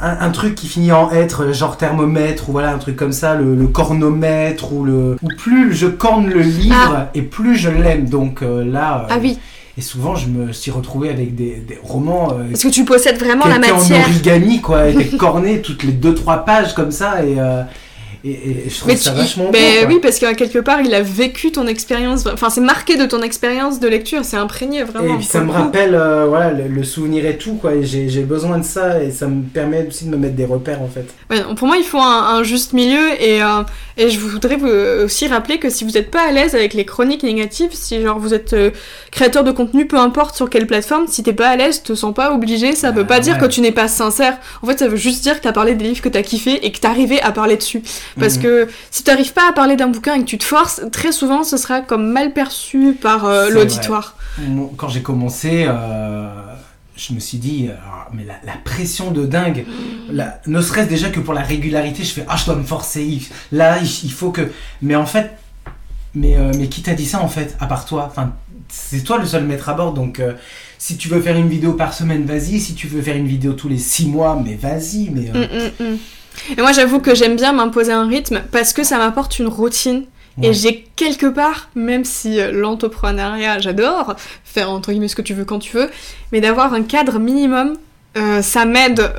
un, un truc qui finit en être genre thermomètre ou voilà un truc comme ça le, le cornomètre ou le ou plus je corne le livre et plus je l'aime. Donc euh, là euh, ah oui, et souvent je me suis retrouvé avec des, des romans euh, parce que tu possèdes vraiment la étaient en matière. origami quoi étaient [LAUGHS] cornés toutes les deux trois pages comme ça et euh, et, et je trouve Mais ça tu- vachement beau, quoi. oui, parce que quelque part, il a vécu ton expérience. Enfin, c'est marqué de ton expérience de lecture. C'est imprégné vraiment. Et puis ça me rappelle euh, voilà, le, le souvenir et tout, quoi. J'ai besoin de ça et ça me permet aussi de me mettre des repères en fait. Ouais, pour moi, il faut un, un juste milieu et, euh, et je voudrais vous aussi rappeler que si vous n'êtes pas à l'aise avec les chroniques négatives, si genre vous êtes euh, créateur de contenu, peu importe sur quelle plateforme, si t'es pas à l'aise, te sens pas obligé, ça veut Ah, pas dire que tu n'es pas sincère. En fait, ça veut juste dire que t'as parlé des livres que t'as kiffé et que t'arrivais à parler dessus. Parce Mhm. que si t'arrives pas à parler d'un bouquin et que tu te forces, très souvent, ce sera comme mal perçu par euh, l'auditoire. Quand j'ai commencé, euh, je me suis dit, euh, mais la, la pression de dingue, la- ne serait-ce déjà que pour la régularité, je fais, ah, je dois me forcer, là, il, il faut que. Mais en fait, mais, euh, mais qui t'a dit ça en fait, à part toi? Enfin, C'est toi le seul maître à bord, donc euh, si tu veux faire une vidéo par semaine, vas-y. Si tu veux faire une vidéo tous les six mois, mais vas-y. Mais, euh, Mm, mm, mm. Et moi, j'avoue que j'aime bien m'imposer un rythme parce que ça m'apporte une routine. Ouais. Et j'ai quelque part, même si euh, l'entrepreneuriat, j'adore, faire entre guillemets ce que tu veux quand tu veux, mais d'avoir un cadre minimum, euh, ça m'aide,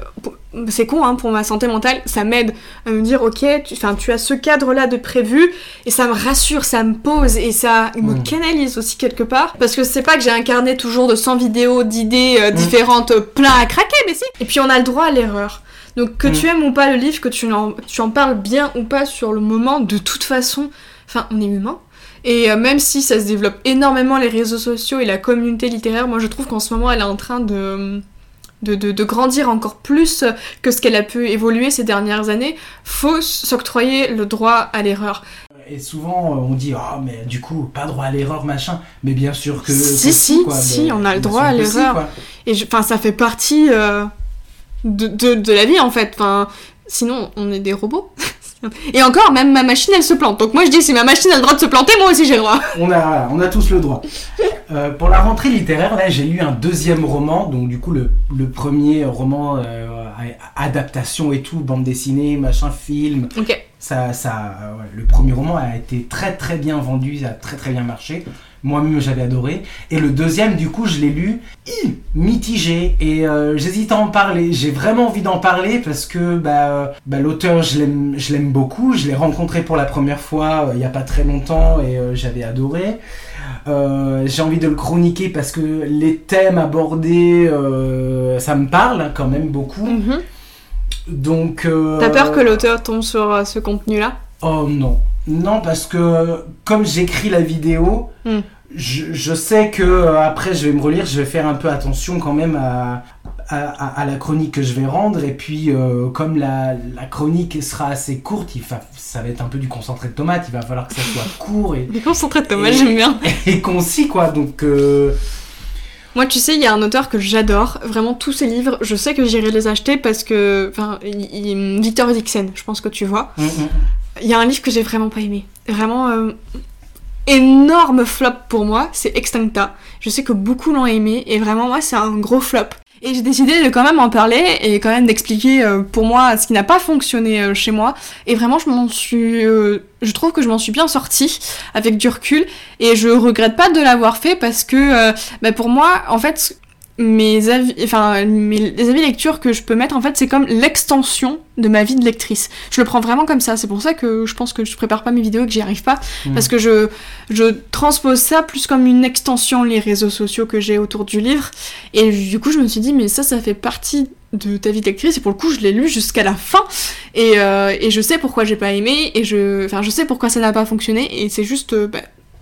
c'est con hein, pour ma santé mentale, ça m'aide à me dire ok, tu, tu as ce cadre-là de prévu, et ça me rassure, ça me pose, et ça me canalise aussi quelque part, parce que c'est pas que j'ai un carnet toujours de 100 vidéos, d'idées euh, différentes, euh, plein à craquer, mais si. Et puis on a le droit à l'erreur. Donc que Mm. tu aimes ou pas le livre, que tu en, tu en parles bien ou pas sur le moment, de toute façon, enfin, on est humain. Et euh, même si ça se développe énormément les réseaux sociaux et la communauté littéraire, moi je trouve qu'en ce moment elle est en train de, de, de- de grandir encore plus que ce qu'elle a pu évoluer ces dernières années. Faut s'octroyer le droit à l'erreur. Et souvent, euh, on dit, ah, mais du coup, pas droit à l'erreur, machin. Mais bien sûr que. Si, que si, quoi. si, Mais on a le droit à l'erreur. Et enfin, ça fait partie euh, de, de, de la vie en fait. Enfin, sinon, on est des robots. [LAUGHS] Et encore, même ma machine elle se plante. Donc moi je dis, si ma machine a le droit de se planter, moi aussi j'ai le droit. On a, on a tous le droit. Euh, pour la rentrée littéraire, là, j'ai lu un deuxième roman. Donc, du coup, le, le premier roman, euh, adaptation et tout, bande dessinée, machin, film. Ça, ça, euh, ouais, le premier roman a été très très bien vendu, ça a très très bien marché. Moi-même j'avais adoré. Et le deuxième, du coup, je l'ai lu hi, mitigé. Et euh, j'hésite à en parler. J'ai vraiment envie d'en parler parce que bah, bah, l'auteur, je l'aime beaucoup. Je l'ai rencontré pour la première fois euh, il n'y a pas très longtemps et euh, j'avais adoré. J'ai envie de le chroniquer parce que les thèmes abordés, ça me parle quand même beaucoup. Mhm. Donc. T'as peur que l'auteur tombe sur ce contenu-là? Oh non. Non, parce que comme j'écris la vidéo, Hmm. je, je sais que euh, après je vais me relire, je vais faire un peu attention quand même à, à, à- à la chronique que je vais rendre. Et puis, euh, comme la, la chronique sera assez courte, il ça va être un peu du concentré de tomate. Il va falloir que ça soit [LAUGHS] court et, Les concentrés de tomates, Et- j'aime bien. [LAUGHS] et concis, quoi. Donc, euh, Moi, tu sais, il y a un auteur que j'adore. Vraiment, tous ses livres, je sais que j'irai les acheter parce que. Enfin, il- il- Victor Dixon, je pense que tu vois. mm, mm. Il y a un livre que j'ai vraiment pas aimé. Vraiment. euh, énorme flop pour moi, c'est Extincta. Je sais que beaucoup l'ont aimé et vraiment, moi, c'est un gros flop. Et j'ai décidé de quand même en parler et quand même d'expliquer euh, pour moi ce qui n'a pas fonctionné euh, chez moi. Et vraiment, je m'en suis. euh, je trouve que je m'en suis bien sortie avec du recul et je regrette pas de l'avoir fait parce que bah, pour moi, en fait, mes avis, enfin, mes, les avis lecture que je peux mettre, en fait, c'est comme l'extension de ma vie de lectrice. Je le prends vraiment comme ça. C'est pour ça que je pense que je prépare pas mes vidéos et que j'y arrive pas. Mm. Parce que je, je transpose ça plus comme une extension, les réseaux sociaux que j'ai autour du livre. Et du coup, je me suis dit, mais ça, ça fait partie de ta vie de lectrice. Et pour le coup, je l'ai lu jusqu'à la fin. Et, euh, et je sais pourquoi j'ai pas aimé. Et je, enfin, je sais pourquoi ça n'a pas fonctionné. Et c'est juste, euh,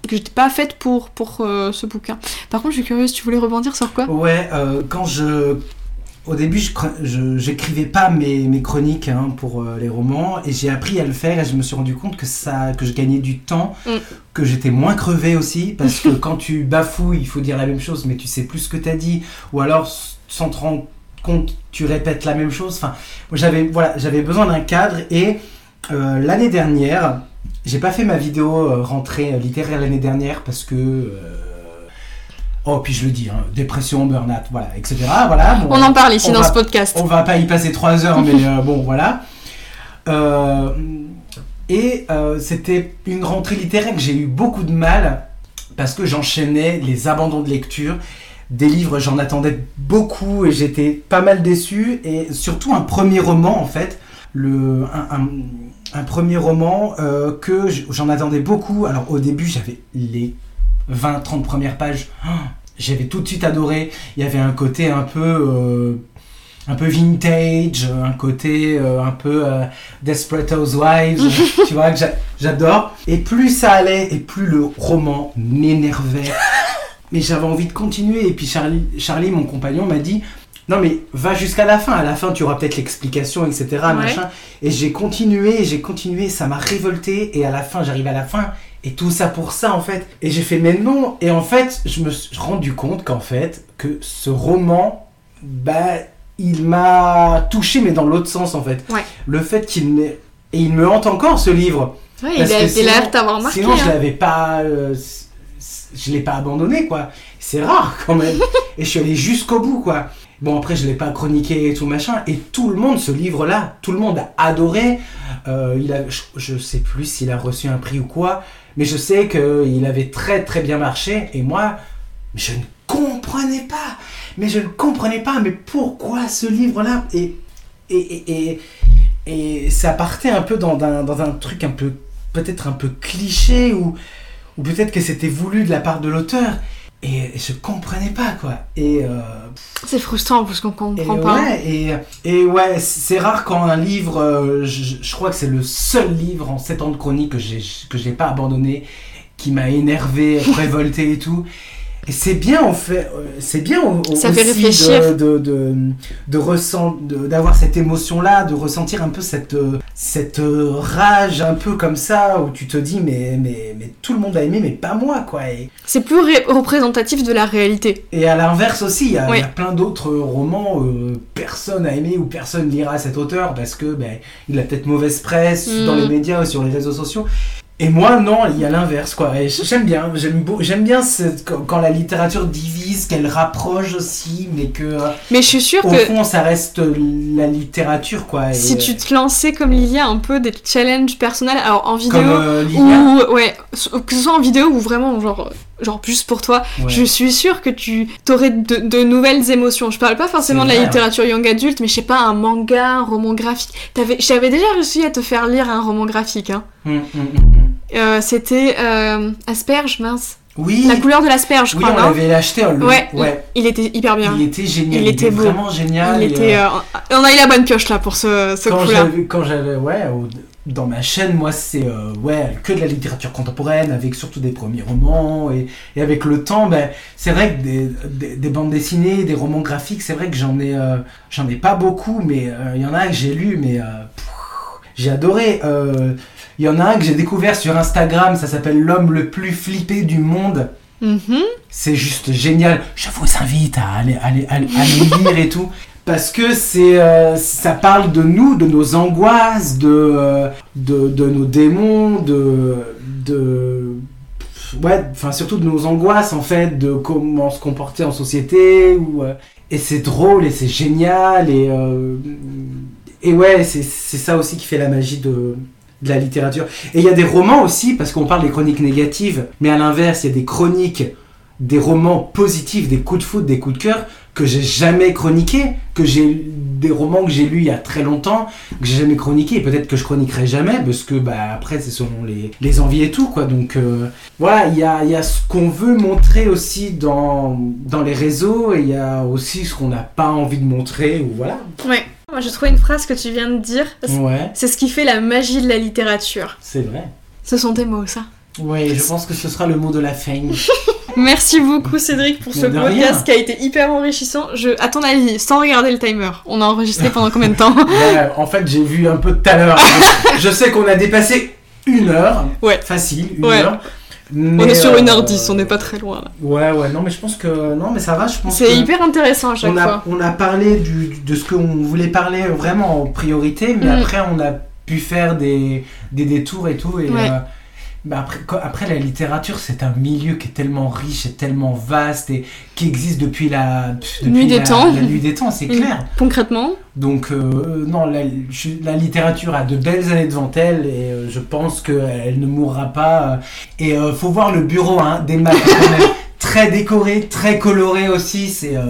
que j'étais pas faite pour, pour euh, ce bouquin. Par contre, je suis curieuse, tu voulais rebondir sur quoi? Ouais, euh, quand je au début, je j'écrivais pas mes, mes chroniques hein, pour euh, les romans et j'ai appris à le faire et je me suis rendu compte que ça, que je gagnais du temps, Mm. que j'étais moins crevé aussi parce que quand tu bafouilles, il faut dire la même chose mais tu sais plus ce que t'as dit ou alors sans te rendre compte, tu répètes la même chose. Enfin, j'avais voilà, j'avais besoin d'un cadre et l'année dernière, j'ai pas fait ma vidéo euh, rentrée euh, littéraire l'année dernière parce que euh, Oh, puis je le dis, hein, dépression, burn-out, voilà, etc. Voilà, bon, On en parle ici dans va- ce podcast. on va pas y passer trois heures, mais euh, bon, voilà. Euh, et euh, c'était une rentrée littéraire que j'ai eu beaucoup de mal parce que j'enchaînais les abandons de lecture. Des livres, j'en attendais beaucoup et j'étais pas mal déçu. Et surtout un premier roman, en fait. Le, un, un- un premier roman euh, que j'en attendais beaucoup. Alors au début, j'avais les 20-30 premières pages. Oh, j'avais tout de suite adoré. Il y avait un côté un peu, euh, un peu vintage, un côté euh, un peu Desperate Housewives, [LAUGHS] tu vois, que j'a- j'adore. Et plus ça allait, et plus le roman m'énervait. [LAUGHS] Mais j'avais envie de continuer. Et puis Charlie, Charlie mon compagnon, m'a dit Non, mais va jusqu'à la fin. À la fin, tu auras peut-être l'explication, etc. Machin. Et j'ai continué, j'ai continué. Ça m'a révolté. Et à la fin, j'arrive à la fin. Et tout ça pour ça, en fait. Et j'ai fait Mais non. Et en fait, je me suis rendu compte qu'en fait, que ce roman, bah, il m'a touché, mais dans l'autre sens, en fait. Ouais. Le fait qu'il m'ait. Et il me hante encore, ce livre. Ouais, il a, que il a t'avoir marqué. Sinon, je hein. l'avais pas. euh, je l'ai pas abandonné, quoi. C'est rare, quand même. [LAUGHS] et je suis allé jusqu'au bout, quoi. Bon, après, je l'ai pas chroniqué et tout machin. Et tout le monde, ce livre-là, tout le monde a adoré. Euh, il a, je, je sais plus s'il a reçu un prix ou quoi. Mais je sais qu'il avait très, très bien marché. Et moi, je ne comprenais pas. Mais je ne comprenais pas. Mais pourquoi ce livre-là? Et, et, et, et, et ça partait un peu dans un, dans un truc un peu peut-être un peu cliché ou, ou peut-être que c'était voulu de la part de l'auteur et je comprenais pas quoi et, euh, C'est frustrant parce qu'on et comprend pas. ouais et, et ouais c'est rare quand un livre euh, je, je crois que c'est le seul livre en 7 ans de chronique que j'ai que j'ai pas abandonné qui m'a énervé [LAUGHS] révolté et tout et c'est bien en fait euh, c'est bien Ça fait aussi réfléchir. de de, de, de ressent- de- d'avoir cette émotion là de ressentir un peu cette euh, cette euh, rage un peu comme ça où tu te dis mais mais mais tout le monde a aimé mais pas moi quoi et, C'est plus ré- représentatif de la réalité. et à l'inverse aussi il y, a- Oui. il y a plein d'autres romans euh, personne a aimé ou personne lira cet auteur parce que ben il a peut-être mauvaise presse Mm. dans les médias ou sur les réseaux sociaux et moi non il y a l'inverse quoi. Et j'aime bien j'aime j'aime bien quand, la littérature divise qu'elle rapproche aussi mais que euh, Mais je suis sûre au que fond ça reste la littérature quoi et, si tu te lançais comme Lilia un peu des challenges personnels, alors en vidéo comme euh, Lilia, ou ouais, que ce soit en vidéo ou vraiment genre genre juste pour toi, ouais. je suis sûre que tu aurais de, de nouvelles émotions. Je parle pas forcément de la littérature young adulte, mais je sais pas un manga, un roman graphique. T'avais, j'avais déjà réussi à te faire lire un roman graphique. Hein. Hum, hum, hum. Euh, c'était euh, asperge, mince. oui La couleur de l'asperge, je oui crois, on l'avait acheté le- Ouais, ouais Il était hyper bien. il était génial Il était beau. vraiment génial Il était, euh, on a eu la bonne pioche là pour ce, ce quand coup-là. quand j'avais ouais au- dans ma chaîne moi c'est euh, ouais que de la littérature contemporaine avec surtout des premiers romans et, et avec le temps ben c'est vrai que des, des, des bandes dessinées des romans graphiques c'est vrai que j'en ai euh, j'en ai pas beaucoup mais euh, il y en a un que j'ai lu mais j'ai adoré il y en a un que j'ai découvert sur Instagram ça s'appelle l'homme le plus flippé du monde Mhm. c'est juste génial. Je vous invite à aller, aller, aller, aller lire et tout. Parce que c'est, euh, ça parle de nous, de nos angoisses, de, euh, de, de nos démons, de, de, ouais, enfin surtout de nos angoisses en fait, de comment se comporter en société. Ou, euh, et c'est drôle et c'est génial et, euh, et ouais, c'est, c'est ça aussi qui fait la magie de, de la littérature. Et il y a des romans aussi, parce qu'on parle des chroniques négatives, mais à l'inverse, il y a des chroniques, des romans positifs, des coups de foot, des coups de cœur, que j'ai jamais chroniqués, que j'ai des romans que j'ai lus il y a très longtemps, que j'ai jamais chroniqués, et peut-être que je chroniquerai jamais, parce que bah, après, c'est selon les, les envies et tout, quoi. Donc euh, voilà, il y a, il y a ce qu'on veut montrer aussi dans, dans les réseaux, et il y a aussi ce qu'on n'a pas envie de montrer, ou voilà. Ouais. Moi, j'ai trouvé une phrase que tu viens de dire. Ouais, C'est ce qui fait la magie de la littérature. c'est vrai. Ce sont tes mots, ça. Oui, je pense que ce sera le mot de la fin. [LAUGHS] Merci beaucoup Cédric pour ce podcast qui a été hyper enrichissant. Je, à ton avis, sans regarder le timer, on a enregistré pendant combien de temps? Ouais, [LAUGHS] en fait, j'ai vu un peu tout à l'heure. je sais qu'on a dépassé une heure. Ouais. Facile, une Ouais. heure. On est sur euh, 1h10, on n'est pas très loin là. Ouais, ouais, non, mais je pense que. Non, mais ça va, je pense C'est hyper intéressant à chaque on a, fois. on a parlé du, de ce qu'on voulait parler vraiment en priorité, mais Mm. après on a pu faire des, des détours et tout. Et, Ouais. euh, bah après, après, la littérature, c'est un milieu qui est tellement riche et tellement vaste et qui existe depuis la, depuis Nuit des la- temps. la nuit des temps, c'est [LAUGHS] clair. Concrètement, Donc, euh, non, la, littérature a de belles années devant elle et euh, je pense qu'elle ne mourra pas. et euh, faut voir le bureau hein, des maths, [LAUGHS] très décoré, très coloré aussi. C'est, euh,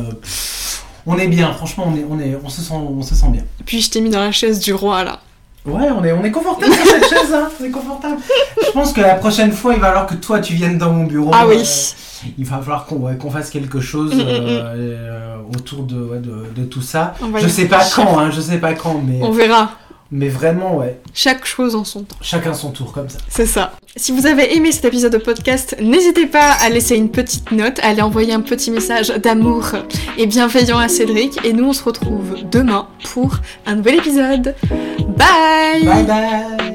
on est bien, franchement, on, est, on, est, on, se sent, on se sent bien. puis je t'ai mis dans la chaise du roi là. Ouais, on est, on est confortable sur cette chaise, hein, on est confortable. Je pense que la prochaine fois, il va falloir que toi, tu viennes dans mon bureau. Ah oui. Euh, il va falloir qu'on ouais, qu'on fasse quelque chose Mm, mm, mm. euh, euh, autour de, ouais, de, de tout ça. Je sais pas quand, hein, je sais pas quand, mais, On verra. Mais vraiment, ouais. Chaque chose en son temps. Chacun son tour, comme ça. C'est ça. Si vous avez aimé cet épisode de podcast, n'hésitez pas à laisser une petite note, à aller envoyer un petit message d'amour et bienveillant à Cédric. Et nous, on se retrouve demain pour un nouvel épisode. Bye Bye bye